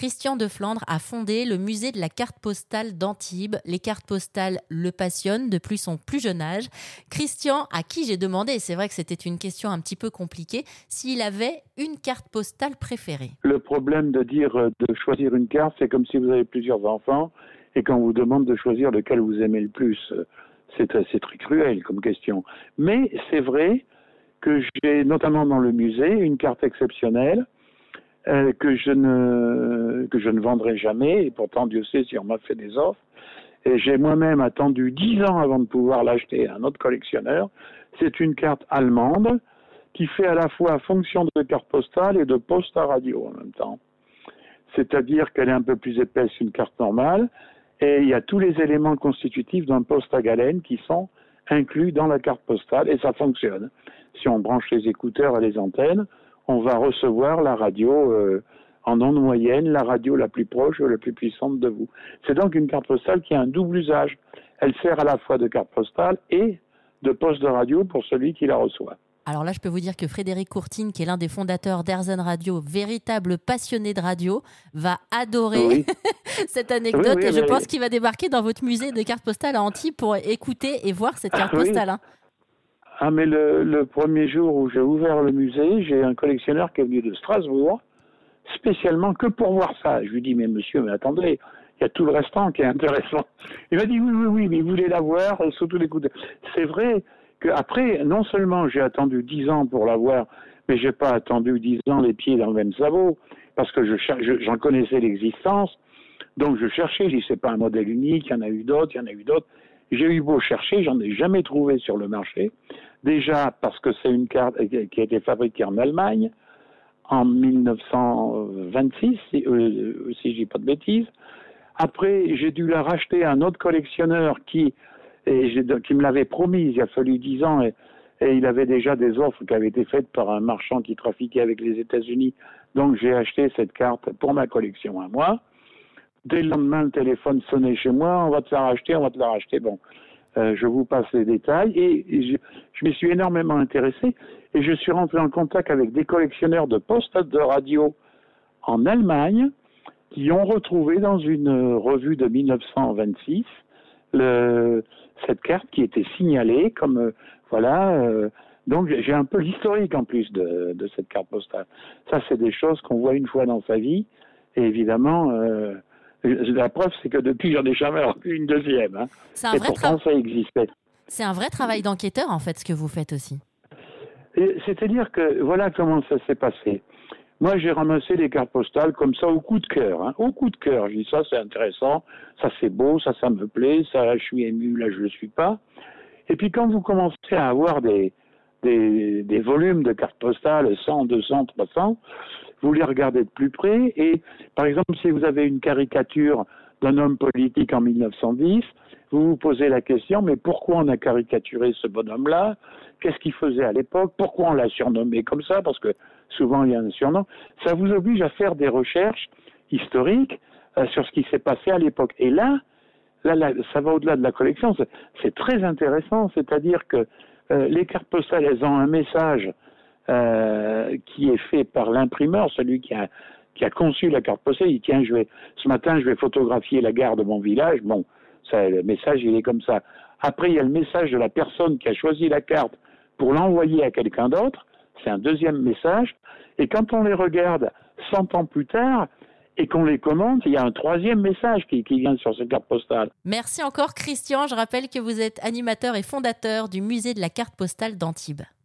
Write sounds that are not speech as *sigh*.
Christian de Flandre a fondé le musée de la carte postale d'Antibes. Les cartes postales le passionnent depuis son plus jeune âge. Christian, à qui j'ai demandé, c'est vrai que c'était une question un petit peu compliquée, s'il avait une carte postale préférée. Le problème de dire euh, de choisir une carte, c'est comme si vous avez plusieurs enfants et qu'on vous demande de choisir lequel vous aimez le plus. C'est très, très cruel comme question. Mais c'est vrai que j'ai, notamment dans le musée, une carte exceptionnelle euh, que, je ne, que je ne vendrai jamais, et pourtant Dieu sait si on m'a fait des offres. Et j'ai moi-même attendu dix ans avant de pouvoir l'acheter à un autre collectionneur. C'est une carte allemande qui fait à la fois fonction de carte postale et de poste à radio en même temps. C'est-à-dire qu'elle est un peu plus épaisse qu'une carte normale, et il y a tous les éléments constitutifs d'un poste à galène qui sont inclus dans la carte postale et ça fonctionne. Si on branche les écouteurs et les antennes, on va recevoir la radio euh, en onde moyenne, la radio la plus proche ou la plus puissante de vous. C'est donc une carte postale qui a un double usage. Elle sert à la fois de carte postale et de poste de radio pour celui qui la reçoit. Alors là, je peux vous dire que Frédéric Courtine, qui est l'un des fondateurs d'Airzen Radio, véritable passionné de radio, va adorer *laughs* cette anecdote et je pense qu'il va débarquer dans votre musée de cartes postales à Antibes pour écouter et voir cette carte postale. Hein. Ah, mais le, premier jour où j'ai ouvert le musée, j'ai un collectionneur qui est venu de Strasbourg, spécialement que pour voir ça. Je lui dis, mais monsieur, mais attendez, il y a tout le restant qui est intéressant. Il m'a dit, oui, oui, oui, mais il voulait la voir, surtout l'écouter. C'est vrai, après, non seulement j'ai attendu dix ans pour l'avoir, mais j'ai pas attendu dix ans les pieds dans le même sabot, parce que j'en connaissais l'existence. Donc je cherchais, je dis c'est pas un modèle unique, il y en a eu d'autres, il y en a eu d'autres. J'ai eu beau chercher, j'en ai jamais trouvé sur le marché. Déjà parce que c'est une carte qui a été fabriquée en Allemagne en 1926, si, euh, si dis pas de bêtises. Après, j'ai dû la racheter à un autre collectionneur qui et me l'avait promis, il a fallu dix ans, et, il avait déjà des offres qui avaient été faites par un marchand qui trafiquait avec les États-Unis. Donc j'ai acheté cette carte pour ma collection à moi. Dès le lendemain, le téléphone sonnait chez moi, on va te la racheter, on va te la racheter. Bon, euh, je vous passe les détails. Et, je, je m'y suis énormément intéressé et je suis rentré en contact avec des collectionneurs de postes de radio en Allemagne qui ont retrouvé dans une revue de 1926 le, cette carte qui était signalée comme euh, voilà. Euh, donc j'ai un peu l'historique en plus de, cette carte postale. Ça, c'est des choses qu'on voit une fois dans sa vie. Et évidemment, la preuve, c'est que depuis, j'en ai jamais revu une deuxième. Hein. Et pourtant, ça existait. C'est un vrai travail d'enquêteur, en fait, ce que vous faites aussi. C'est-à-dire que voilà comment ça s'est passé. Moi, j'ai ramassé les cartes postales comme ça au coup de cœur. Hein. Au coup de cœur. Je dis ça, c'est intéressant, ça c'est beau, ça, ça me plaît, ça, je suis ému, là, je le suis pas. Et puis quand vous commencez à avoir des, des, des volumes de cartes postales, 100, 200, 300, vous les regardez de plus près. Et par exemple, si vous avez une caricature d'un homme politique en 1910, vous vous posez la question, mais pourquoi on a caricaturé ce bonhomme-là? Qu'est-ce qu'il faisait à l'époque? Pourquoi on l'a surnommé comme ça? Parce que souvent il y a un surnom, ça vous oblige à faire des recherches historiques euh, sur ce qui s'est passé à l'époque. Et là, là, ça va au-delà de la collection, c'est très intéressant, c'est-à-dire que euh, les cartes postales, elles ont un message euh, qui est fait par l'imprimeur, celui qui a, conçu la carte postale. Il dit, tiens, ce matin, je vais photographier la gare de mon village. Bon, le message, il est comme ça. Après, il y a le message de la personne qui a choisi la carte pour l'envoyer à quelqu'un d'autre c'est un deuxième message. Et quand on les regarde 100 ans plus tard, et qu'on les commente, il y a un troisième message qui, vient sur cette carte postale. Merci encore Christian. Je rappelle que vous êtes animateur et fondateur du musée de la carte postale d'Antibes.